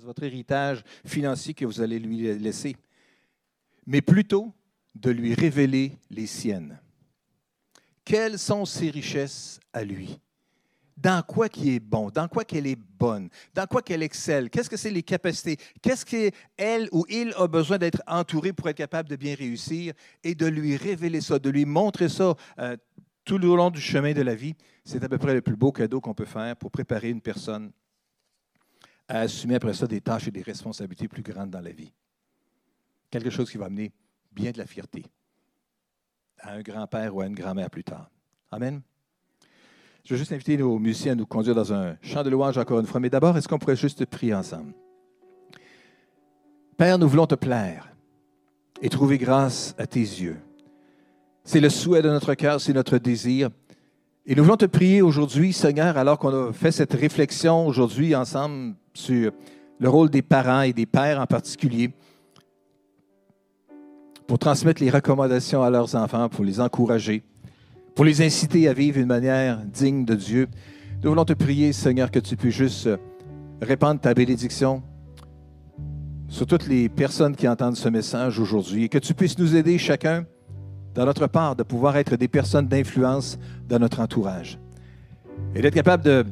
votre héritage financier que vous allez lui laisser, mais plutôt de lui révéler les siennes. Quelles sont ses richesses à lui? Dans quoi qui est bon? Dans quoi qu'elle est bonne? Dans quoi qu'elle excelle? Qu'est-ce que c'est les capacités? Qu'est-ce qu'elle ou il a besoin d'être entouré pour être capable de bien réussir et de lui révéler ça, de lui montrer ça euh, tout le long du chemin de la vie? C'est à peu près le plus beau cadeau qu'on peut faire pour préparer une personne à assumer après ça des tâches et des responsabilités plus grandes dans la vie. Quelque chose qui va amener bien de la fierté à un grand-père ou à une grand-mère plus tard. Amen. Je vais juste inviter nos musiciens à nous conduire dans un chant de louange encore une fois. Mais d'abord, est-ce qu'on pourrait juste prier ensemble? Père, nous voulons te plaire et trouver grâce à tes yeux. C'est le souhait de notre cœur, c'est notre désir. Et nous voulons te prier aujourd'hui, Seigneur, alors qu'on a fait cette réflexion aujourd'hui ensemble sur le rôle des parents et des pères en particulier, pour transmettre les recommandations à leurs enfants, pour les encourager, pour les inciter à vivre d'une manière digne de Dieu. Nous voulons te prier, Seigneur, que tu puisses juste répandre ta bénédiction sur toutes les personnes qui entendent ce message aujourd'hui et que tu puisses nous aider chacun dans notre part de pouvoir être des personnes d'influence dans notre entourage. Et d'être capable de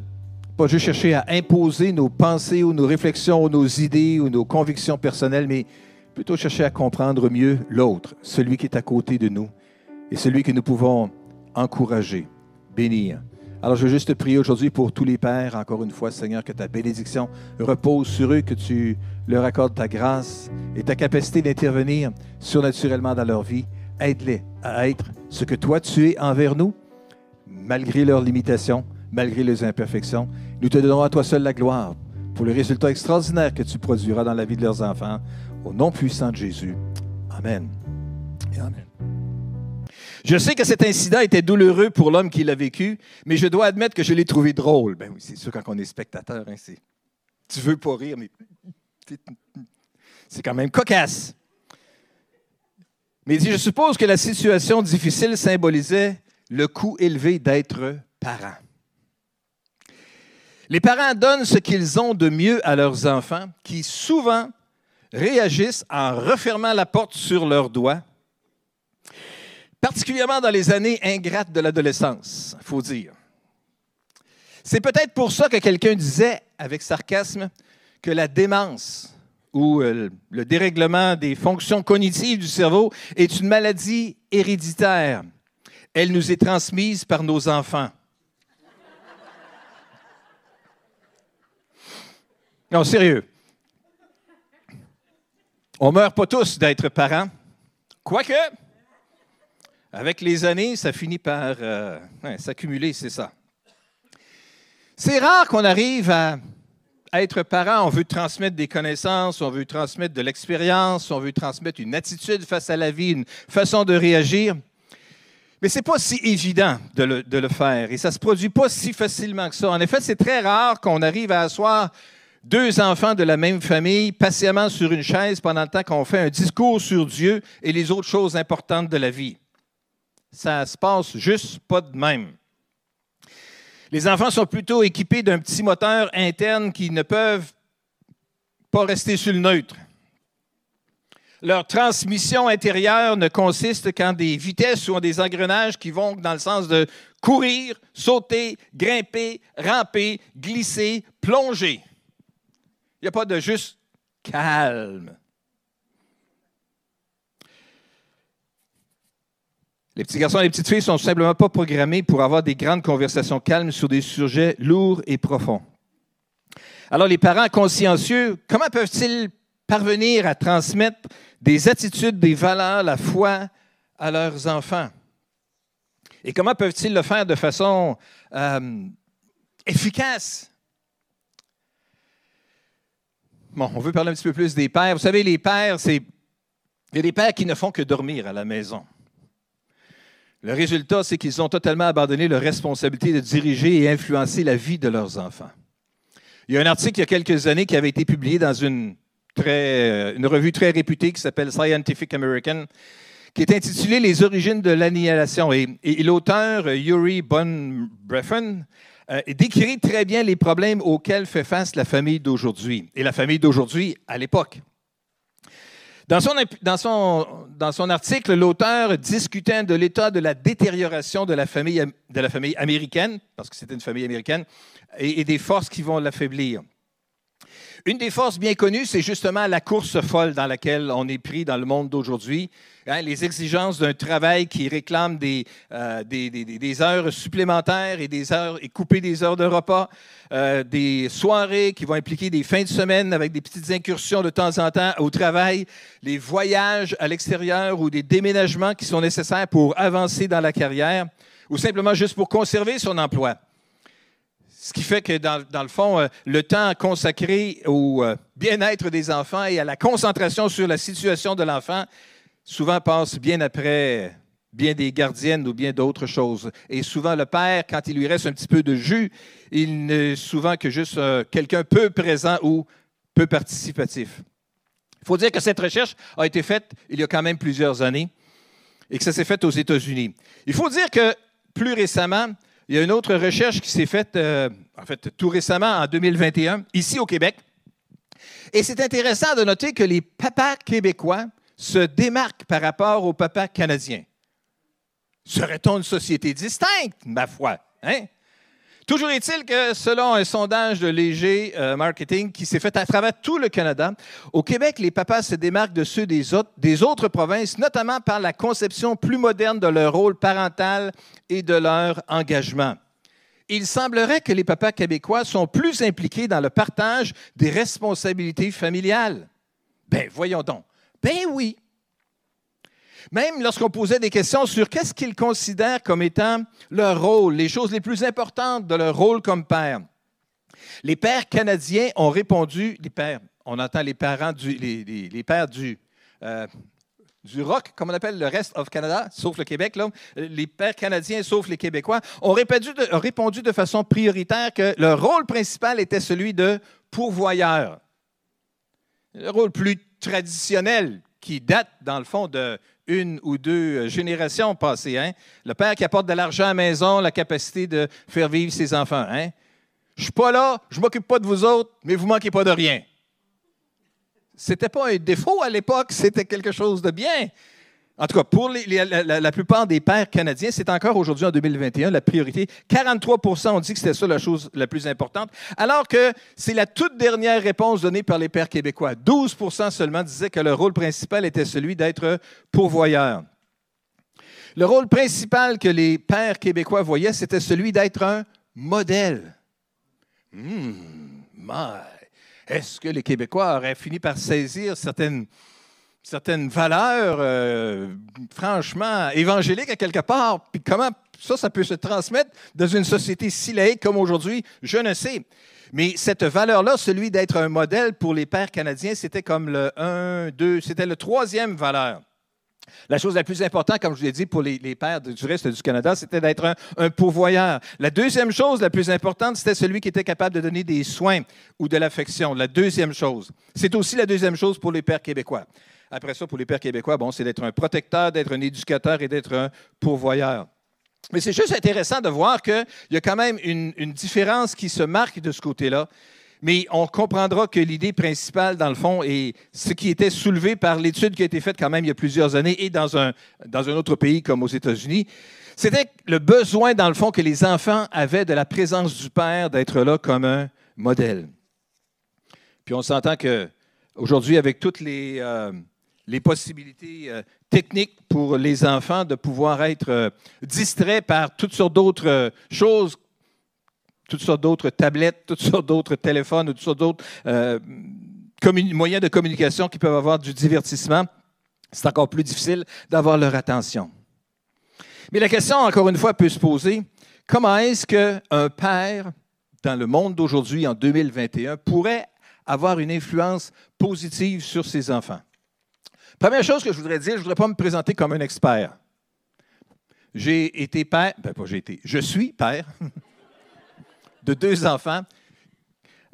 pas juste chercher à imposer nos pensées ou nos réflexions ou nos idées ou nos convictions personnelles, mais plutôt chercher à comprendre mieux l'autre, celui qui est à côté de nous et celui que nous pouvons encourager, bénir. Alors je veux juste te prier aujourd'hui pour tous les pères, encore une fois, Seigneur, que ta bénédiction repose sur eux, que tu leur accordes ta grâce et ta capacité d'intervenir surnaturellement dans leur vie. Aide-les à être ce que toi tu es envers nous, malgré leurs limitations, malgré les imperfections. Nous te donnerons à toi seul la gloire pour le résultat extraordinaire que tu produiras dans la vie de leurs enfants. Au nom puissant de Jésus. Amen. amen. Je sais que cet incident était douloureux pour l'homme qui l'a vécu, mais je dois admettre que je l'ai trouvé drôle. Ben oui, c'est sûr, quand on est spectateur, hein, c'est, tu veux pas rire, mais c'est quand même cocasse. Mais je suppose que la situation difficile symbolisait le coût élevé d'être parent. Les parents donnent ce qu'ils ont de mieux à leurs enfants, qui souvent réagissent en refermant la porte sur leurs doigts, particulièrement dans les années ingrates de l'adolescence, il faut dire. C'est peut-être pour ça que quelqu'un disait avec sarcasme que la démence ou euh, le dérèglement des fonctions cognitives du cerveau est une maladie héréditaire. Elle nous est transmise par nos enfants. Non, sérieux. On meurt pas tous d'être parents. Quoique, avec les années, ça finit par euh, s'accumuler, c'est ça. C'est rare qu'on arrive à, être parent. On veut transmettre des connaissances, on veut transmettre de l'expérience, on veut transmettre une attitude face à la vie, une façon de réagir. Mais ce n'est pas si évident de le, faire et ça ne se produit pas si facilement que ça. En effet, c'est très rare qu'on arrive à asseoir deux enfants de la même famille patiemment sur une chaise pendant le temps qu'on fait un discours sur Dieu et les autres choses importantes de la vie. Ça se passe juste pas de même. Les enfants sont plutôt équipés d'un petit moteur interne qui ne peuvent pas rester sur le neutre. Leur transmission intérieure ne consiste qu'en des vitesses ou en des engrenages qui vont dans le sens de courir, sauter, grimper, ramper, glisser, plonger. Il n'y a pas de juste calme. Les petits garçons et les petites filles sont simplement pas programmés pour avoir des grandes conversations calmes sur des sujets lourds et profonds. Alors les parents consciencieux, comment peuvent-ils parvenir à transmettre des attitudes, des valeurs, la foi à leurs enfants? Et comment peuvent-ils le faire de façon euh, efficace? Bon, on veut parler un petit peu plus des pères. Vous savez, les pères, c'est. Il y a des pères qui ne font que dormir à la maison. Le résultat, c'est qu'ils ont totalement abandonné leur responsabilité de diriger et influencer la vie de leurs enfants. Il y a un article il y a quelques années qui avait été publié dans une, très, une revue très réputée qui s'appelle Scientific American, qui est intitulé Les origines de l'annihilation. Et, l'auteur, Yuri Von Breffen, euh, décrit très bien les problèmes auxquels fait face la famille d'aujourd'hui et la famille d'aujourd'hui à l'époque. Dans son, article, l'auteur discutait de l'état de la détérioration de la famille, américaine, parce que c'était une famille américaine, et des forces qui vont l'affaiblir. Une des forces bien connues, c'est justement la course folle dans laquelle on est pris dans le monde d'aujourd'hui. Hein, les exigences d'un travail qui réclame euh, des, heures supplémentaires et des heures et couper des heures de repas, euh, des soirées qui vont impliquer des fins de semaine avec des petites incursions de temps en temps au travail, les voyages à l'extérieur ou des déménagements qui sont nécessaires pour avancer dans la carrière ou simplement juste pour conserver son emploi. Ce qui fait que, dans, le fond, euh, le temps consacré au euh, bien-être des enfants et à la concentration sur la situation de l'enfant souvent passe bien après bien des gardiennes ou bien d'autres choses. Et souvent, le père, quand il lui reste un petit peu de jus, il n'est souvent que juste euh, quelqu'un peu présent ou peu participatif. Il faut dire que cette recherche a été faite il y a quand même plusieurs années et que ça s'est fait aux États-Unis. Il faut dire que plus récemment, il y a une autre recherche qui s'est faite, euh, en fait, tout récemment, en 2021, ici au Québec. Et c'est intéressant de noter que les papas québécois se démarquent par rapport aux papas canadiens. Serait-on une société distincte, ma foi? Hein? Toujours est-il que selon un sondage de Léger euh, Marketing qui s'est fait à travers tout le Canada, au Québec, les papas se démarquent de ceux des autres, des autres provinces, notamment par la conception plus moderne de leur rôle parental et de leur engagement. Il semblerait que les papas québécois sont plus impliqués dans le partage des responsabilités familiales. Ben voyons donc. Ben oui. Même lorsqu'on posait des questions sur qu'est-ce qu'ils considèrent comme étant leur rôle, les choses les plus importantes de leur rôle comme père, les pères canadiens ont répondu, les pères, on entend les parents du, les, pères du, euh, du rock, comme on appelle le reste of Canada, sauf le Québec, là, les pères canadiens, sauf les Québécois, ont répondu de, ont répondu de façon prioritaire que leur rôle principal était celui de pourvoyeur. Le rôle plus traditionnel qui date, dans le fond, de une ou deux générations passées. Hein? Le père qui apporte de l'argent à la maison, la capacité de faire vivre ses enfants. Hein? Je ne suis pas là, je ne m'occupe pas de vous autres, mais vous ne manquez pas de rien. Ce n'était pas un défaut à l'époque, c'était quelque chose de bien. En tout cas, pour la, plupart des pères canadiens, c'est encore aujourd'hui, en 2021, la priorité. 43% ont dit que c'était ça la chose la plus importante, alors que c'est la toute dernière réponse donnée par les pères québécois. 12 seulement disaient que le rôle principal était celui d'être pourvoyeur. Le rôle principal que les pères québécois voyaient, c'était celui d'être un modèle. Hmm, est-ce que les Québécois auraient fini par saisir certaines certaines valeurs, euh, franchement, évangéliques à quelque part. Puis comment ça, ça peut se transmettre dans une société si laïque comme aujourd'hui, je ne sais. Mais cette valeur-là, celui d'être un modèle pour les pères canadiens, c'était comme le 1, 2, c'était le troisième valeur. La chose la plus importante, comme je vous l'ai dit, pour les, pères du reste du Canada, c'était d'être un, un, pourvoyeur. La deuxième chose la plus importante, c'était celui qui était capable de donner des soins ou de l'affection. La deuxième chose. C'est aussi la deuxième chose pour les pères québécois. Après ça, pour les pères québécois, bon, c'est d'être un protecteur, d'être un éducateur et d'être un pourvoyeur. Mais c'est juste intéressant de voir qu'il y a quand même une, différence qui se marque de ce côté-là. Mais on comprendra que l'idée principale, dans le fond, et ce qui était soulevé par l'étude qui a été faite quand même il y a plusieurs années et dans un, dans un autre pays comme aux États-Unis, c'était le besoin, dans le fond, que les enfants avaient de la présence du Père, d'être là comme un modèle. Puis on s'entend que aujourd'hui, avec toutes les, euh, les possibilités euh, techniques pour les enfants de pouvoir être euh, distraits par toutes sortes d'autres euh, choses, toutes sortes d'autres tablettes, toutes sortes d'autres téléphones, toutes sortes d'autres moyens de communication qui peuvent avoir du divertissement, c'est encore plus difficile d'avoir leur attention. Mais la question, encore une fois, peut se poser, comment est-ce qu'un père, dans le monde d'aujourd'hui, en 2021, pourrait avoir une influence positive sur ses enfants? Première chose que je voudrais dire, je ne voudrais pas me présenter comme un expert. J'ai été père, ben pas j'ai été, je suis père de deux enfants.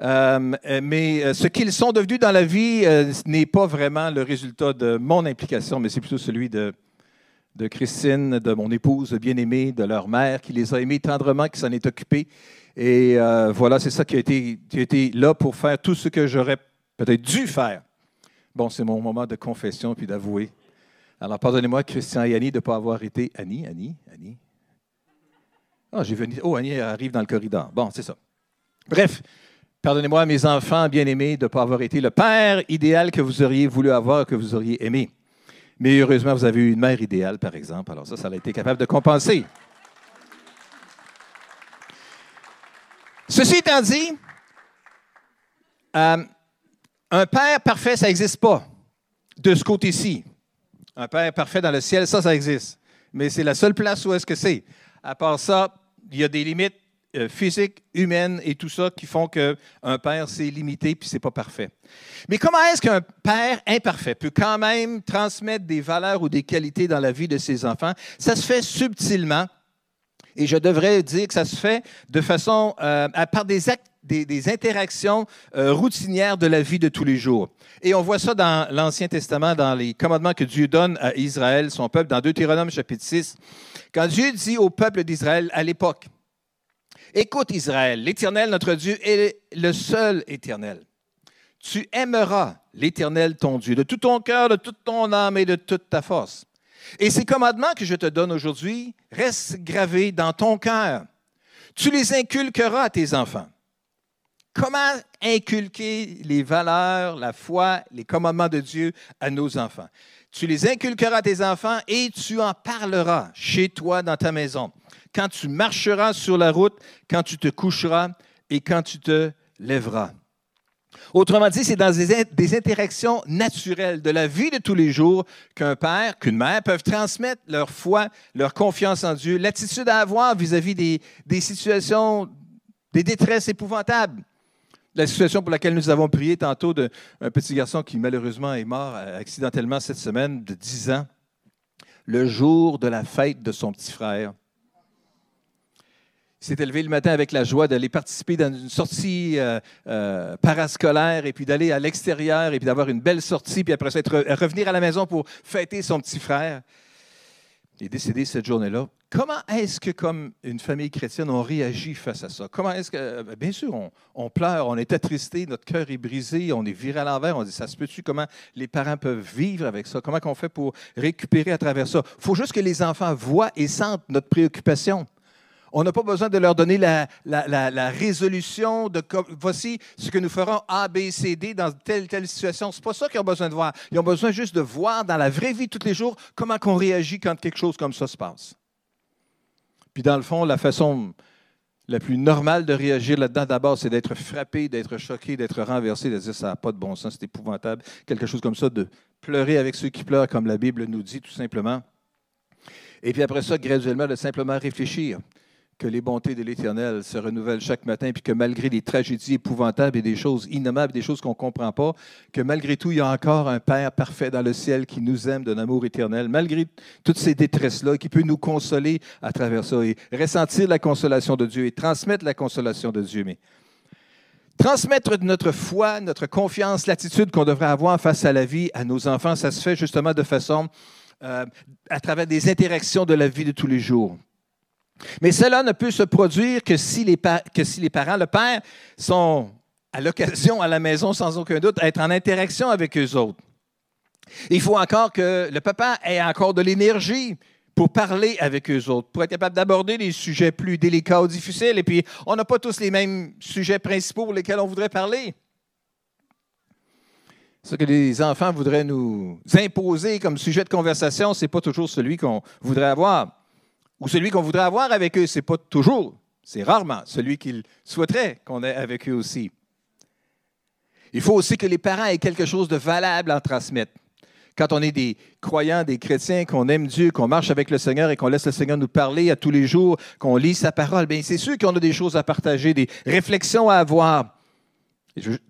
Euh, mais euh, ce qu'ils sont devenus dans la vie euh, n'est pas vraiment le résultat de mon implication, mais c'est plutôt celui de, Christine, de mon épouse bien-aimée, de leur mère, qui les a aimés tendrement, qui s'en est occupée. Et euh, voilà, c'est ça qui a, été, qui a été là pour faire tout ce que j'aurais peut-être dû faire. Bon, c'est mon moment de confession puis d'avouer. Alors, pardonnez-moi, Christian et Annie, de ne pas avoir été. Annie, Annie, Annie. Ah, j'ai venu. Oh, Annie arrive dans le corridor. Bon, c'est ça. Bref, pardonnez-moi, mes enfants bien-aimés, de ne pas avoir été le père idéal que vous auriez voulu avoir, que vous auriez aimé. Mais heureusement, vous avez eu une mère idéale, par exemple. Alors ça, ça a été capable de compenser. Ceci étant dit, euh, un père parfait, ça n'existe pas de ce côté-ci. Un père parfait dans le ciel, ça, ça existe. Mais c'est la seule place où est-ce que c'est. À part ça, il y a des limites euh, physiques, humaines et tout ça qui font qu'un père, c'est limité puis c'est pas parfait. Mais comment est-ce qu'un père imparfait peut quand même transmettre des valeurs ou des qualités dans la vie de ses enfants? Ça se fait subtilement et je devrais dire que ça se fait de façon, euh, par des actes des, interactions euh, routinières de la vie de tous les jours. Et on voit ça dans l'Ancien Testament, dans les commandements que Dieu donne à Israël, son peuple, dans Deutéronome chapitre 6. Quand Dieu dit au peuple d'Israël à l'époque, Écoute Israël, l'Éternel, notre Dieu, est le seul Éternel. Tu aimeras l'Éternel, ton Dieu, de tout ton cœur, de toute ton âme et de toute ta force. Et ces commandements que je te donne aujourd'hui restent gravés dans ton cœur. Tu les inculqueras à tes enfants. Comment inculquer les valeurs, la foi, les commandements de Dieu à nos enfants? Tu les inculqueras à tes enfants et tu en parleras chez toi dans ta maison, quand tu marcheras sur la route, quand tu te coucheras et quand tu te lèveras. Autrement dit, c'est dans des, interactions naturelles de la vie de tous les jours qu'un père, qu'une mère peuvent transmettre leur foi, leur confiance en Dieu, l'attitude à avoir vis-à-vis des, des situations, des détresses épouvantables. La situation pour laquelle nous avons prié tantôt d'un petit garçon qui malheureusement est mort euh, accidentellement cette semaine de 10 ans, le jour de la fête de son petit frère s'est élevé le matin avec la joie d'aller participer dans une sortie euh, euh, parascolaire et puis d'aller à l'extérieur et puis d'avoir une belle sortie, puis après ça, revenir à la maison pour fêter son petit frère. Est décédé cette journée-là. Comment est-ce que, comme une famille chrétienne, on réagit face à ça? Comment est-ce que, euh, bien sûr, on, pleure, on est attristé, notre cœur est brisé, on est viré à l'envers, on dit, ça se peut-tu? Comment les parents peuvent vivre avec ça? Comment on fait pour récupérer à travers ça? Il faut juste que les enfants voient et sentent notre préoccupation. On n'a pas besoin de leur donner la, résolution de voici ce que nous ferons A, B, C, D dans telle telle situation. Ce n'est pas ça qu'ils ont besoin de voir. Ils ont besoin juste de voir dans la vraie vie tous les jours comment on réagit quand quelque chose comme ça se passe. Puis dans le fond, la façon la plus normale de réagir là-dedans, d'abord, c'est d'être frappé, d'être choqué, d'être renversé, de dire ça n'a pas de bon sens, c'est épouvantable, quelque chose comme ça, de pleurer avec ceux qui pleurent, comme la Bible nous dit tout simplement. Et puis après ça, graduellement, de simplement réfléchir que les bontés de l'Éternel se renouvellent chaque matin, puis que malgré les tragédies épouvantables et des choses innommables, des choses qu'on ne comprend pas, que malgré tout, il y a encore un Père parfait dans le ciel qui nous aime d'un amour éternel, malgré toutes ces détresses-là, qui peut nous consoler à travers ça et ressentir la consolation de Dieu et transmettre la consolation de Dieu. Mais transmettre notre foi, notre confiance, l'attitude qu'on devrait avoir face à la vie à nos enfants, ça se fait justement de façon euh, à travers des interactions de la vie de tous les jours. Mais cela ne peut se produire que si les, que si les parents, le père, sont à l'occasion à la maison sans aucun doute, être en interaction avec eux autres. Il faut encore que le papa ait encore de l'énergie pour parler avec eux autres, pour être capable d'aborder des sujets plus délicats ou difficiles. Et puis, on n'a pas tous les mêmes sujets principaux pour lesquels on voudrait parler. Ce que les enfants voudraient nous imposer comme sujet de conversation, ce n'est pas toujours celui qu'on voudrait avoir ou celui qu'on voudrait avoir avec eux. Ce n'est pas toujours, c'est rarement celui qu'ils souhaiteraient qu'on ait avec eux aussi. Il faut aussi que les parents aient quelque chose de valable à transmettre. Quand on est des croyants, des chrétiens, qu'on aime Dieu, qu'on marche avec le Seigneur et qu'on laisse le Seigneur nous parler à tous les jours, qu'on lit sa parole, bien c'est sûr qu'on a des choses à partager, des réflexions à avoir.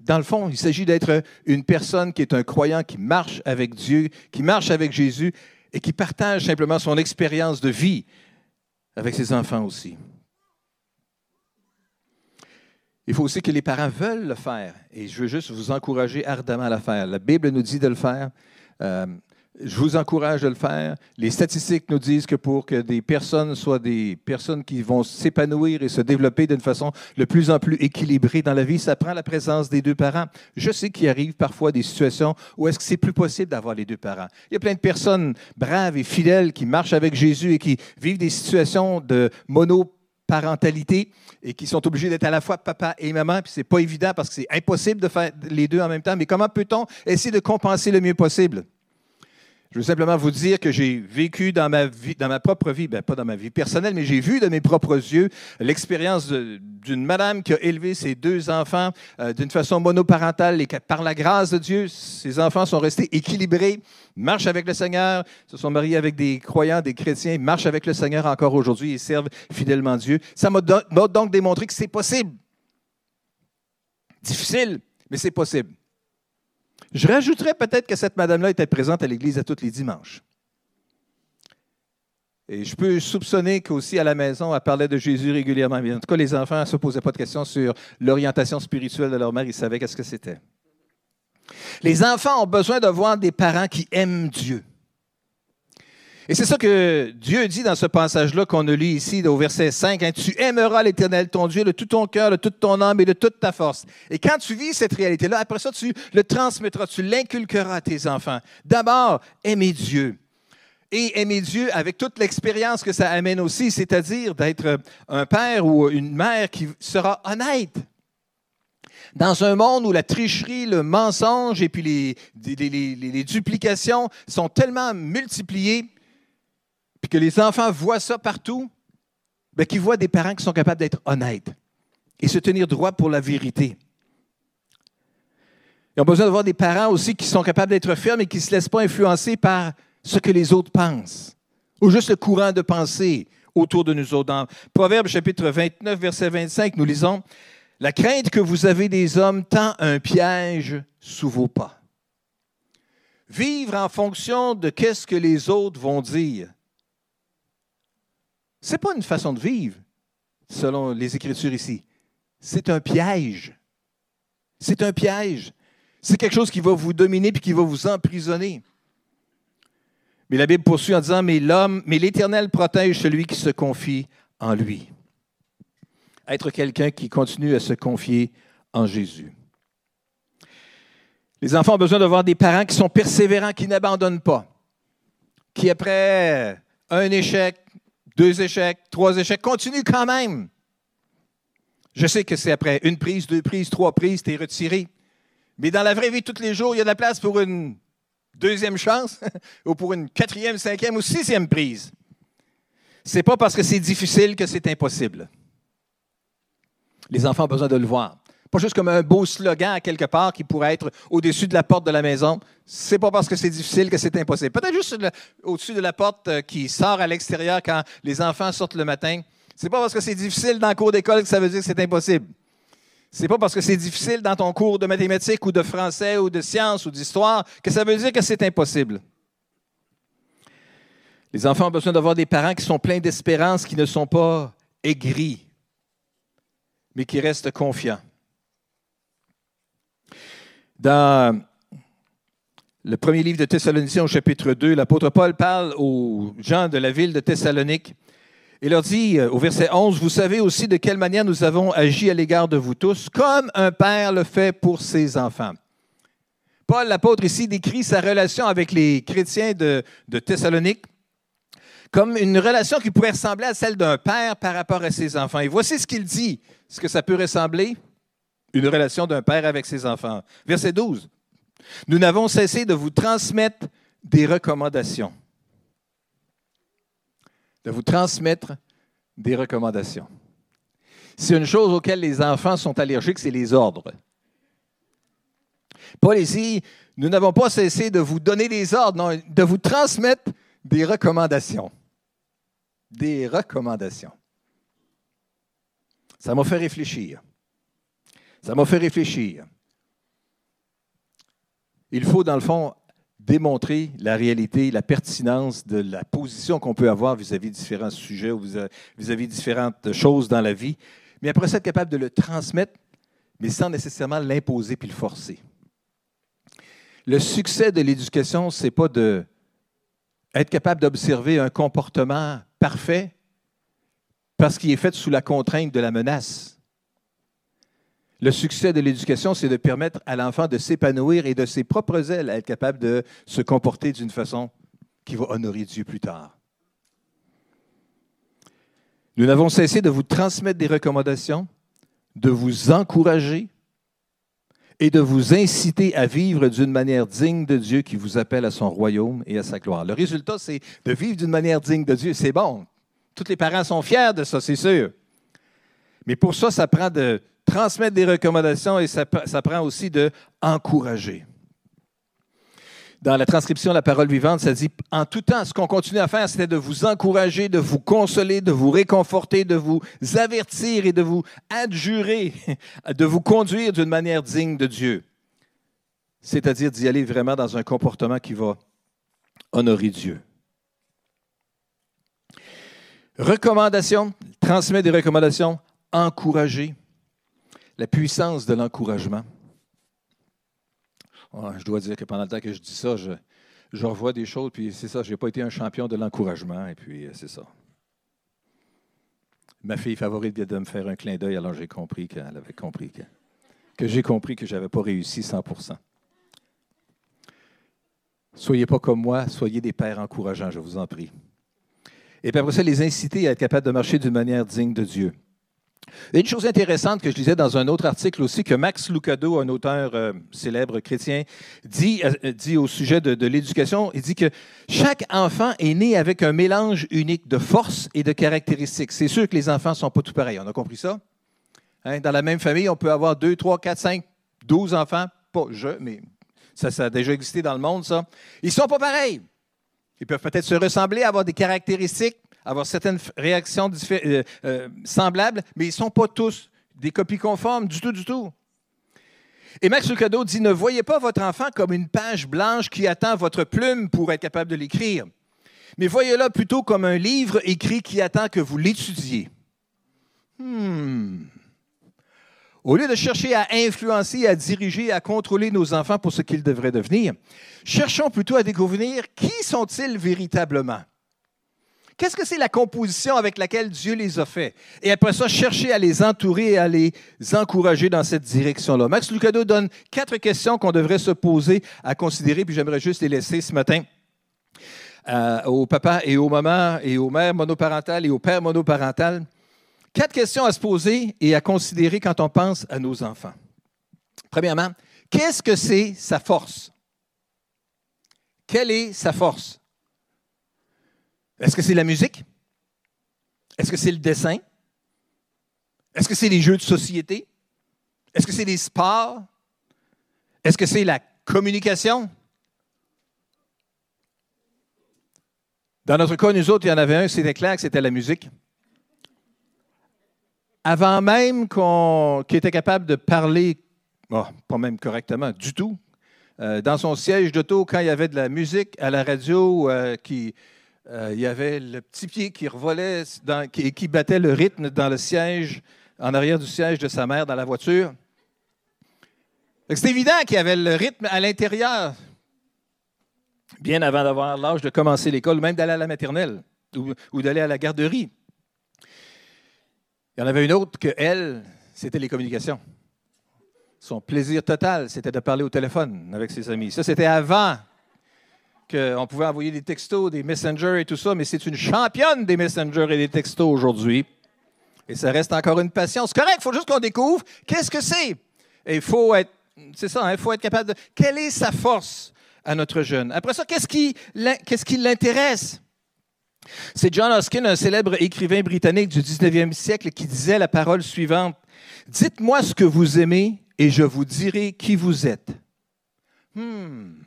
Dans le fond, il s'agit d'être une personne qui est un croyant, qui marche avec Dieu, qui marche avec Jésus et qui partage simplement son expérience de vie avec ses enfants aussi. Il faut aussi que les parents veulent le faire. Et je veux juste vous encourager ardemment à le faire. La Bible nous dit de le faire. Euh, je vous encourage de le faire. Les statistiques nous disent que pour que des personnes soient des personnes qui vont s'épanouir et se développer d'une façon de plus en plus équilibrée dans la vie, ça prend la présence des deux parents. Je sais qu'il arrive parfois des situations où est-ce que c'est plus possible d'avoir les deux parents. Il y a plein de personnes braves et fidèles qui marchent avec Jésus et qui vivent des situations de monoparentalité et qui sont obligés d'être à la fois papa et maman, puis c'est pas évident parce que c'est impossible de faire les deux en même temps. Mais comment peut-on essayer de compenser le mieux possible? Je veux simplement vous dire que j'ai vécu dans ma vie, dans ma propre vie, ben, pas dans ma vie personnelle, mais j'ai vu de mes propres yeux l'expérience d'une madame qui a élevé ses deux enfants euh, d'une façon monoparentale et que par la grâce de Dieu, ses enfants sont restés équilibrés, marchent avec le Seigneur, se sont mariés avec des croyants, des chrétiens, marchent avec le Seigneur encore aujourd'hui et servent fidèlement Dieu. Ça m'a donc démontré que c'est possible. Difficile, mais c'est possible. Je rajouterais peut-être que cette madame-là était présente à l'église à tous les dimanches. Et je peux soupçonner qu'aussi à la maison, elle parlait de Jésus régulièrement. Mais en tout cas, les enfants ne se posaient pas de questions sur l'orientation spirituelle de leur mère. Ils savaient qu'est-ce que c'était. Les enfants ont besoin de voir des parents qui aiment Dieu. Et c'est ça que Dieu dit dans ce passage-là qu'on a lu ici au verset 5. Hein, tu aimeras l'Éternel, ton Dieu, de tout ton cœur, de toute ton âme et de toute ta force. Et quand tu vis cette réalité-là, après ça, tu le transmettras, tu l'inculqueras à tes enfants. D'abord, aimer Dieu. Et aimer Dieu avec toute l'expérience que ça amène aussi, c'est-à-dire d'être un père ou une mère qui sera honnête. Dans un monde où la tricherie, le mensonge et puis les, les, les duplications sont tellement multipliées, que les enfants voient ça partout, bien, qu'ils voient des parents qui sont capables d'être honnêtes et se tenir droit pour la vérité. Ils ont besoin d'avoir des parents aussi qui sont capables d'être fermes et qui ne se laissent pas influencer par ce que les autres pensent ou juste le courant de pensée autour de nous autres. Dans Proverbe chapitre 29, verset 25, nous lisons La crainte que vous avez des hommes tend un piège sous vos pas. Vivre en fonction de qu'est-ce que les autres vont dire ce n'est pas une façon de vivre, selon les Écritures ici. C'est un piège. C'est un piège. C'est quelque chose qui va vous dominer et qui va vous emprisonner. Mais la Bible poursuit en disant, mais l'homme, mais l'Éternel protège celui qui se confie en lui. Être quelqu'un qui continue à se confier en Jésus. Les enfants ont besoin d'avoir des parents qui sont persévérants, qui n'abandonnent pas, qui après un échec, deux échecs, trois échecs, continue quand même. Je sais que c'est après une prise, deux prises, trois prises, tu es retiré. Mais dans la vraie vie, tous les jours, il y a de la place pour une deuxième chance, ou pour une quatrième, cinquième ou sixième prise. C'est pas parce que c'est difficile que c'est impossible. Les enfants ont besoin de le voir. Pas juste comme un beau slogan à quelque part qui pourrait être au-dessus de la porte de la maison. C'est pas parce que c'est difficile que c'est impossible. Peut-être juste au-dessus de la porte euh, qui sort à l'extérieur quand les enfants sortent le matin. C'est pas parce que c'est difficile dans le cours d'école que ça veut dire que c'est impossible. C'est pas parce que c'est difficile dans ton cours de mathématiques ou de français ou de sciences ou d'histoire que ça veut dire que c'est impossible. Les enfants ont besoin d'avoir des parents qui sont pleins d'espérance, qui ne sont pas aigris, mais qui restent confiants. Dans le premier livre de Thessaloniciens au chapitre 2, l'apôtre Paul parle aux gens de la ville de Thessalonique et leur dit euh, au verset 11, Vous savez aussi de quelle manière nous avons agi à l'égard de vous tous, comme un père le fait pour ses enfants. Paul, l'apôtre, ici décrit sa relation avec les chrétiens de, de Thessalonique comme une relation qui pourrait ressembler à celle d'un père par rapport à ses enfants. Et voici ce qu'il dit, ce que ça peut ressembler une relation d'un père avec ses enfants. Verset 12. Nous n'avons cessé de vous transmettre des recommandations. De vous transmettre des recommandations. C'est une chose auquel les enfants sont allergiques, c'est les ordres. Paul ici, nous n'avons pas cessé de vous donner des ordres, non, de vous transmettre des recommandations. Des recommandations. Ça m'a fait réfléchir. Ça m'a fait réfléchir. Il faut, dans le fond, démontrer la réalité, la pertinence de la position qu'on peut avoir vis-à-vis de différents sujets ou vis-à-vis de différentes choses dans la vie. Mais après ça, être capable de le transmettre, mais sans nécessairement l'imposer puis le forcer. Le succès de l'éducation, ce n'est pas de être capable d'observer un comportement parfait parce qu'il est fait sous la contrainte de la menace. Le succès de l'éducation, c'est de permettre à l'enfant de s'épanouir et de ses propres ailes à être capable de se comporter d'une façon qui va honorer Dieu plus tard. Nous n'avons cessé de vous transmettre des recommandations, de vous encourager et de vous inciter à vivre d'une manière digne de Dieu qui vous appelle à son royaume et à sa gloire. Le résultat, c'est de vivre d'une manière digne de Dieu. C'est bon. Tous les parents sont fiers de ça, c'est sûr. Mais pour ça, ça prend de transmettre des recommandations et ça, prend aussi de encourager dans la transcription de la parole vivante, ça dit En tout temps, ce qu'on continue à faire, c'était de vous encourager, de vous consoler, de vous réconforter, de vous avertir et de vous adjurer, de vous conduire d'une manière digne de Dieu. C'est-à-dire d'y aller vraiment dans un comportement qui va honorer Dieu. Recommandation, transmettre des recommandations, encourager. La puissance de l'encouragement je dois dire que pendant le temps que je dis ça, je, revois des choses, puis c'est ça, je n'ai pas été un champion de l'encouragement, et puis euh, c'est ça. Ma fille favorite vient de me faire un clin d'œil, alors j'ai compris qu'elle avait compris que, que j'ai compris que je n'avais pas réussi 100% Soyez pas comme moi, soyez des pères encourageants, je vous en prie. Et puis après ça, les inciter à être capables de marcher d'une manière digne de Dieu. Une chose intéressante que je lisais dans un autre article aussi, que Max Lucado, un auteur euh, célèbre chrétien, dit, euh, dit au sujet de, l'éducation, il dit que chaque enfant est né avec un mélange unique de forces et de caractéristiques. C'est sûr que les enfants ne sont pas tous pareils. On a compris ça? Hein? Dans la même famille, on peut avoir 2, 3, 4, 5, 12 enfants. Pas je, mais ça, ça a déjà existé dans le monde, ça. Ils ne sont pas pareils. Ils peuvent peut-être se ressembler, avoir des caractéristiques, avoir certaines réactions euh, euh, semblables, mais ils ne sont pas tous des copies conformes du tout, du tout. Et Max Lucado dit Ne voyez pas votre enfant comme une page blanche qui attend votre plume pour être capable de l'écrire, mais voyez-le plutôt comme un livre écrit qui attend que vous l'étudiez. Hmm. Au lieu de chercher à influencer, à diriger, à contrôler nos enfants pour ce qu'ils devraient devenir, cherchons plutôt à découvrir qui sont-ils véritablement. Qu'est-ce que c'est la composition avec laquelle Dieu les a faits? Et après ça, chercher à les entourer et à les encourager dans cette direction-là. Max Lucado donne quatre questions qu'on devrait se poser, à considérer, puis j'aimerais juste les laisser ce matin. Euh, aux papas et aux mamans et aux mères monoparentales et aux pères monoparentales. Quatre questions à se poser et à considérer quand on pense à nos enfants. Premièrement, qu'est-ce que c'est sa force? Quelle est sa force? Est-ce que c'est la musique? Est-ce que c'est le dessin? Est-ce que c'est les jeux de société? Est-ce que c'est les sports? Est-ce que c'est la communication? Dans notre cas, nous autres, il y en avait un, c'était clair que c'était la musique. Avant même qu'on était capable de parler, pas même correctement, du tout, euh, dans son siège d'auto, quand il y avait de la musique à la radio euh, qui, euh, il y avait le petit pied qui revolait et qui, battait le rythme dans le siège, en arrière du siège de sa mère dans la voiture. C'est évident qu'il y avait le rythme à l'intérieur, bien avant d'avoir l'âge de commencer l'école, ou même d'aller à la maternelle ou, d'aller à la garderie. Il y en avait une autre que elle, c'était les communications. Son plaisir total, c'était de parler au téléphone avec ses amis. Ça, c'était avant qu'on pouvait envoyer des textos, des messengers et tout ça, mais c'est une championne des messengers et des textos aujourd'hui. Et ça reste encore une passion. C'est correct, il faut juste qu'on découvre qu'est-ce que c'est. Et il faut être, c'est ça, hein, il faut être capable de. Quelle est sa force à notre jeune? Après ça, qu'est-ce qui, qu'est-ce qui l'intéresse? C'est John Hoskin, un célèbre écrivain britannique du 19e siècle, qui disait la parole suivante Dites-moi ce que vous aimez et je vous dirai qui vous êtes. Hmm.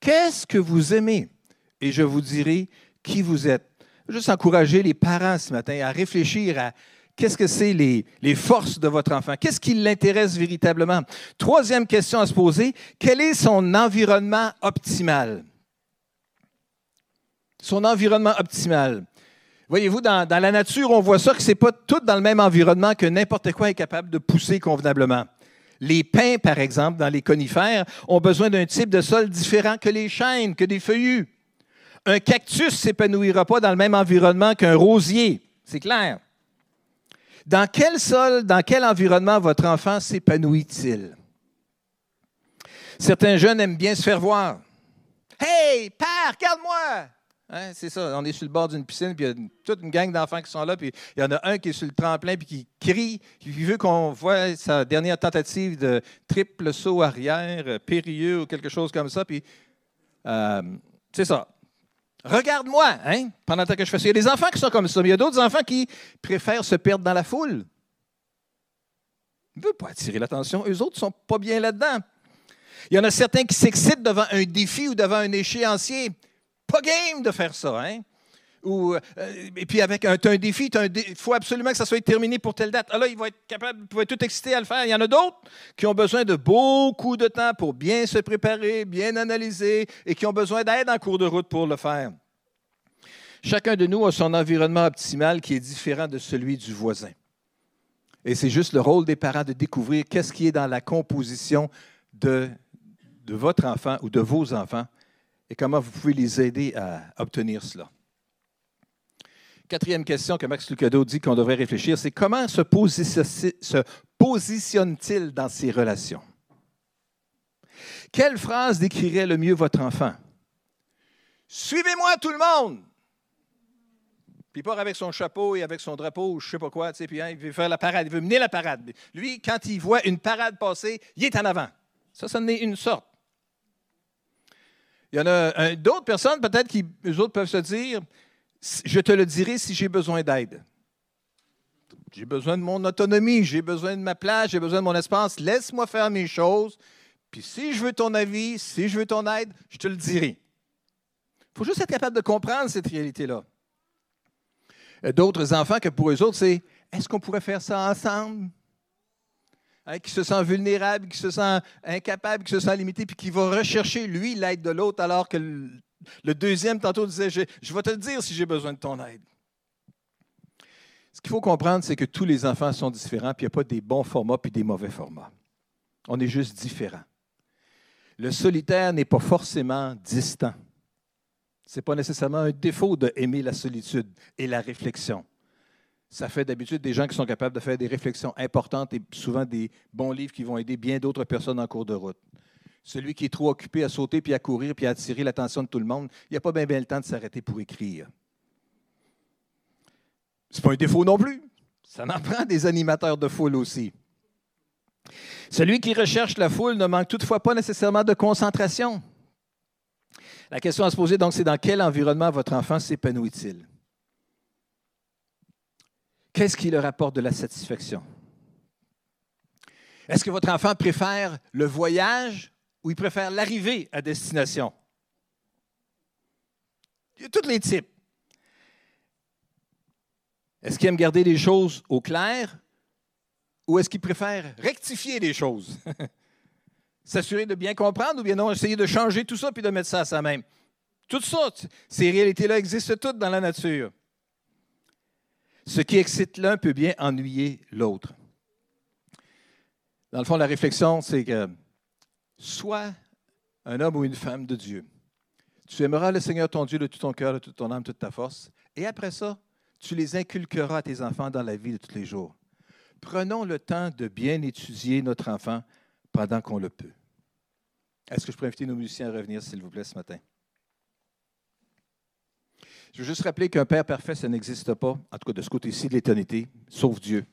Qu'est-ce que vous aimez? Et je vous dirai qui vous êtes. Juste encourager les parents ce matin à réfléchir à qu'est-ce que c'est les, forces de votre enfant? Qu'est-ce qui l'intéresse véritablement? Troisième question à se poser, quel est son environnement optimal? Son environnement optimal. Voyez-vous, dans, dans, la nature, on voit ça que ce n'est pas tout dans le même environnement que n'importe quoi est capable de pousser convenablement. Les pins, par exemple, dans les conifères, ont besoin d'un type de sol différent que les chênes, que des feuillus. Un cactus ne s'épanouira pas dans le même environnement qu'un rosier. C'est clair. Dans quel sol, dans quel environnement votre enfant s'épanouit-il? Certains jeunes aiment bien se faire voir. Hey, père, regarde-moi! Hein, c'est ça, on est sur le bord d'une piscine, puis il y a toute une gang d'enfants qui sont là, puis il y en a un qui est sur le tremplin, puis qui crie, qui veut qu'on voit sa dernière tentative de triple saut arrière, euh, périlleux ou quelque chose comme ça, puis euh, c'est ça. Regarde-moi, hein, pendant que je fais ça. Il y a des enfants qui sont comme ça, mais il y a d'autres enfants qui préfèrent se perdre dans la foule. Ils ne veulent pas attirer l'attention. Eux autres ne sont pas bien là-dedans. Il y en a certains qui s'excitent devant un défi ou devant un échéancier. Pas game de faire ça, hein? Euh, et puis avec un, défi, il faut absolument que ça soit terminé pour telle date. Ah là, il va être capable, il va être tout excité à le faire. Il y en a d'autres qui ont besoin de beaucoup de temps pour bien se préparer, bien analyser et qui ont besoin d'aide en cours de route pour le faire. Chacun de nous a son environnement optimal qui est différent de celui du voisin. Et c'est juste le rôle des parents de découvrir qu'est-ce qui est dans la composition de votre enfant ou de vos enfants et comment vous pouvez les aider à obtenir cela? Quatrième question que Max Lucado dit qu'on devrait réfléchir, c'est comment se, positionne-t-il dans ses relations? Quelle phrase décrirait le mieux votre enfant? Suivez-moi tout le monde! Puis part avec son chapeau et avec son drapeau, ou je ne sais pas quoi, tu sais, puis hein, il veut faire la parade, il veut mener la parade. Lui, quand il voit une parade passer, il est en avant. Ça, ça en est une sorte. Il y en a d'autres personnes, peut-être, qui, eux autres, peuvent se dire Je te le dirai si j'ai besoin d'aide. J'ai besoin de mon autonomie, j'ai besoin de ma place, j'ai besoin de mon espace. Laisse-moi faire mes choses. Puis si je veux ton avis, si je veux ton aide, je te le dirai. Il faut juste être capable de comprendre cette réalité-là. D'autres enfants que pour eux autres, c'est est-ce qu'on pourrait faire ça ensemble? Hein, qui se sent vulnérable, qui se sent incapable, qui se sent limité, puis qui va rechercher, lui, l'aide de l'autre, alors que le, deuxième, tantôt, disait, je, je vais te le dire si j'ai besoin de ton aide. Ce qu'il faut comprendre, c'est que tous les enfants sont différents, puis il n'y a pas des bons formats puis des mauvais formats. On est juste différents. Le solitaire n'est pas forcément distant. Ce n'est pas nécessairement un défaut d'aimer la solitude et la réflexion ça fait d'habitude des gens qui sont capables de faire des réflexions importantes et souvent des bons livres qui vont aider bien d'autres personnes en cours de route. Celui qui est trop occupé à sauter, puis à courir, puis à attirer l'attention de tout le monde, il n'a pas bien, le temps de s'arrêter pour écrire. Ce n'est pas un défaut non plus. Ça en prend des animateurs de foule aussi. Celui qui recherche la foule ne manque toutefois pas nécessairement de concentration. La question à se poser, donc, c'est dans quel environnement votre enfant s'épanouit-il? Qu'est-ce qui leur apporte de la satisfaction? Est-ce que votre enfant préfère le voyage ou il préfère l'arrivée à destination? Il y a tous les types. Est-ce qu'il aime garder les choses au clair ou est-ce qu'il préfère rectifier les choses? S'assurer de bien comprendre ou bien non, essayer de changer tout ça puis de mettre ça à sa même. Tout ça, ces réalités-là existent toutes dans la nature. Ce qui excite l'un peut bien ennuyer l'autre. Dans le fond, la réflexion, c'est que sois un homme ou une femme de Dieu. Tu aimeras le Seigneur ton Dieu de tout ton cœur, de toute ton âme, de toute ta force. Et après ça, tu les inculqueras à tes enfants dans la vie de tous les jours. Prenons le temps de bien étudier notre enfant pendant qu'on le peut. Est-ce que je peux inviter nos musiciens à revenir, s'il vous plaît, ce matin? Je veux juste rappeler qu'un Père parfait, ça n'existe pas, en tout cas de ce côté-ci de l'éternité, sauf Dieu.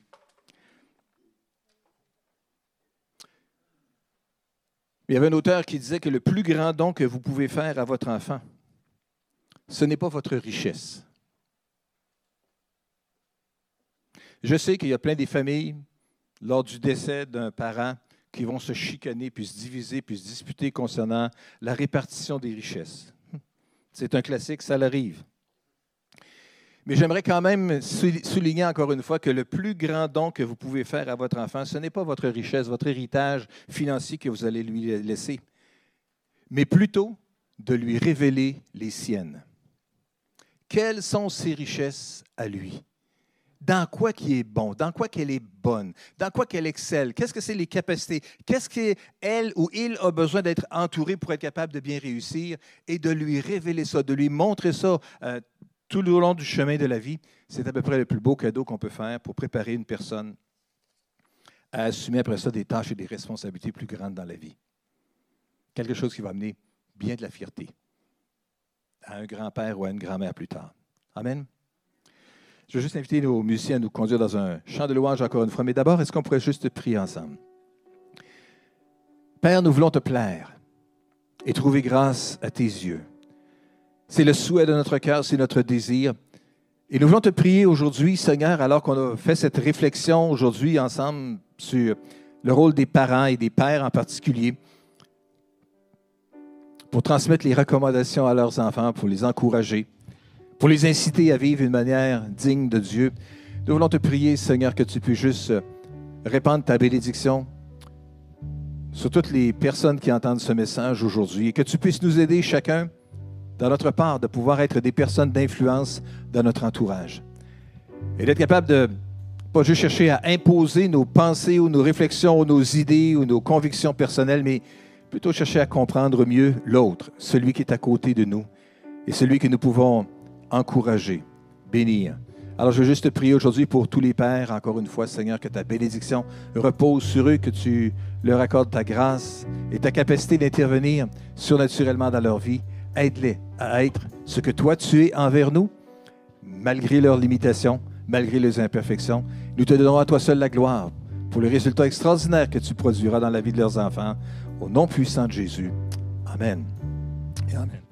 Il y avait un auteur qui disait que le plus grand don que vous pouvez faire à votre enfant, ce n'est pas votre richesse. Je sais qu'il y a plein des familles, lors du décès d'un parent, qui vont se chicaner, puis se diviser, puis se disputer concernant la répartition des richesses. C'est un classique, ça l'arrive. Mais j'aimerais quand même souligner encore une fois que le plus grand don que vous pouvez faire à votre enfant, ce n'est pas votre richesse, votre héritage financier que vous allez lui laisser, mais plutôt de lui révéler les siennes. Quelles sont ses richesses à lui? dans quoi qui est bon, dans quoi qu'elle est bonne, dans quoi qu'elle excelle, qu'est-ce que c'est les capacités, qu'est-ce qu'elle ou il a besoin d'être entouré pour être capable de bien réussir et de lui révéler ça, de lui montrer ça euh, tout le long du chemin de la vie. C'est à peu près le plus beau cadeau qu'on peut faire pour préparer une personne à assumer après ça des tâches et des responsabilités plus grandes dans la vie. Quelque chose qui va amener bien de la fierté à un grand-père ou à une grand-mère plus tard. Amen. Je vais juste inviter nos musiciens à nous conduire dans un chant de louange encore une fois. Mais d'abord, est-ce qu'on pourrait juste prier ensemble? Père, nous voulons te plaire et trouver grâce à tes yeux. C'est le souhait de notre cœur, c'est notre désir. Et nous voulons te prier aujourd'hui, Seigneur, alors qu'on a fait cette réflexion aujourd'hui ensemble sur le rôle des parents et des pères en particulier, pour transmettre les recommandations à leurs enfants, pour les encourager pour les inciter à vivre d'une manière digne de Dieu. Nous voulons te prier, Seigneur, que tu puisses juste répandre ta bénédiction sur toutes les personnes qui entendent ce message aujourd'hui et que tu puisses nous aider chacun dans notre part de pouvoir être des personnes d'influence dans notre entourage. Et d'être capable de pas juste chercher à imposer nos pensées ou nos réflexions ou nos idées ou nos convictions personnelles, mais plutôt chercher à comprendre mieux l'autre, celui qui est à côté de nous et celui que nous pouvons encourager, bénir. Alors je veux juste te prier aujourd'hui pour tous les pères, encore une fois, Seigneur, que ta bénédiction repose sur eux, que tu leur accordes ta grâce et ta capacité d'intervenir surnaturellement dans leur vie. Aide-les à être ce que toi tu es envers nous, malgré leurs limitations, malgré leurs imperfections. Nous te donnerons à toi seul la gloire pour le résultat extraordinaire que tu produiras dans la vie de leurs enfants. Au nom puissant de Jésus. Amen. Amen.